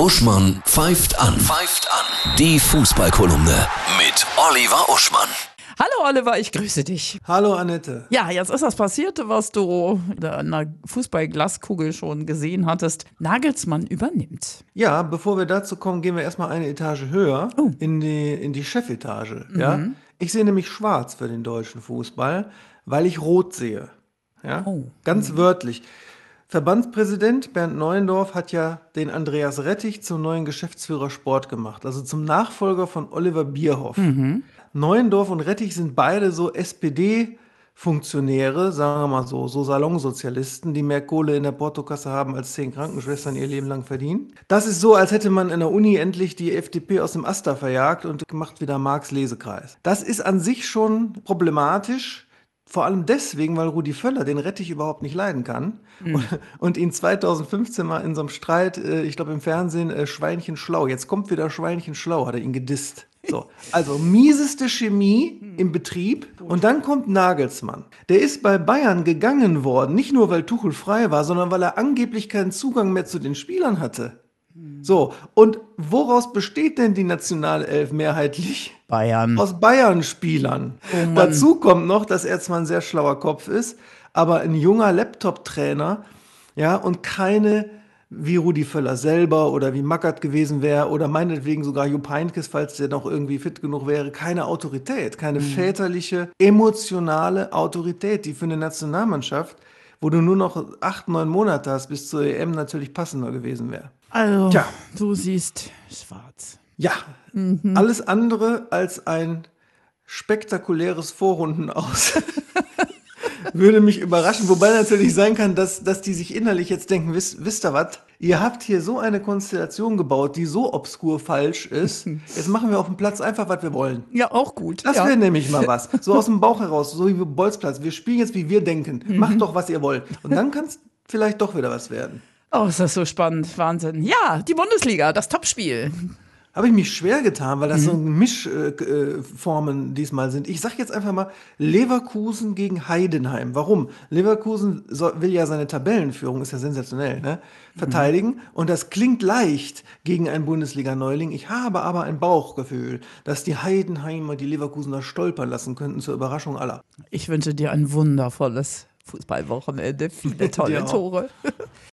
Uschmann pfeift an. Pfeift an. Die Fußballkolumne mit Oliver Uschmann. Hallo Oliver, ich grüße dich. Hallo Annette. Ja, jetzt ist das passiert, was du in einer Fußballglaskugel schon gesehen hattest. Nagelsmann übernimmt. Ja, bevor wir dazu kommen, gehen wir erstmal eine Etage höher Oh. in die, in die Chefetage. Ja? Ich sehe nämlich schwarz für den deutschen Fußball, weil ich rot sehe. Ja? Oh. Ganz wörtlich. Verbandspräsident Bernd Neuendorf hat ja den Andreas Rettich zum neuen Geschäftsführer Sport gemacht, also zum Nachfolger von Oliver Bierhoff. Neuendorf und Rettich sind beide so SPD-Funktionäre, sagen wir mal so, so Salonsozialisten, die mehr Kohle in der Portokasse haben, als zehn Krankenschwestern ihr Leben lang verdienen. Das ist so, als hätte man in der Uni endlich die FDP aus dem Aster verjagt und macht wieder Marx Lesekreis. Das ist an sich schon problematisch. Vor allem deswegen, weil Rudi Völler den Rettich überhaupt nicht leiden kann und, und ihn 2015 mal in so einem Streit, äh, ich glaube im Fernsehen, äh, Schweinchen schlau. Jetzt kommt wieder Schweinchen schlau, hat er ihn gedisst. So, also mieseste Chemie im Betrieb und dann kommt Nagelsmann. Der ist bei Bayern gegangen worden, nicht nur weil Tuchel frei war, sondern weil er angeblich keinen Zugang mehr zu den Spielern hatte. So, und woraus besteht denn die Nationalelf mehrheitlich? Bayern. aus Bayern-Spielern. Mann. Dazu kommt noch, dass er zwar ein sehr schlauer Kopf ist, aber ein junger Laptop-Trainer, ja, und keine wie Rudi Völler selber oder wie Mackert gewesen wäre oder meinetwegen sogar Jupp Heynckes, falls der noch irgendwie fit genug wäre, keine Autorität, keine väterliche, emotionale Autorität, die für eine Nationalmannschaft, wo du nur noch acht, neun Monate hast, bis zur EM natürlich passender gewesen wäre. Also, Tja. du siehst schwarz. Ja, alles andere als ein spektakuläres Vorrunden aus. Würde mich überraschen, wobei natürlich sein kann, dass, dass die sich innerlich jetzt denken, wisst, wisst ihr was, ihr habt hier so eine Konstellation gebaut, die so obskur falsch ist, jetzt machen wir auf dem Platz einfach, was wir wollen. Ja, auch gut. Das ja. wäre nämlich mal was. So aus dem Bauch heraus, so wie Bolzplatz. Wir spielen jetzt, wie wir denken. Macht doch, was ihr wollt. Und dann kann es vielleicht doch wieder was werden. Oh, ist das so spannend. Wahnsinn. Ja, die Bundesliga, das Topspiel. Habe ich mich schwer getan, weil das so Mischformen äh, äh, diesmal sind. Ich sage jetzt einfach mal Leverkusen gegen Heidenheim. Warum? Leverkusen soll, will ja seine Tabellenführung, ist ja sensationell, ne? verteidigen. Und das klingt leicht gegen einen Bundesliga-Neuling. Ich habe aber ein Bauchgefühl, dass die Heidenheimer die Leverkusener stolpern lassen könnten, zur Überraschung aller. Ich wünsche dir ein wundervolles Fußballwochenende. Viele tolle. Tore.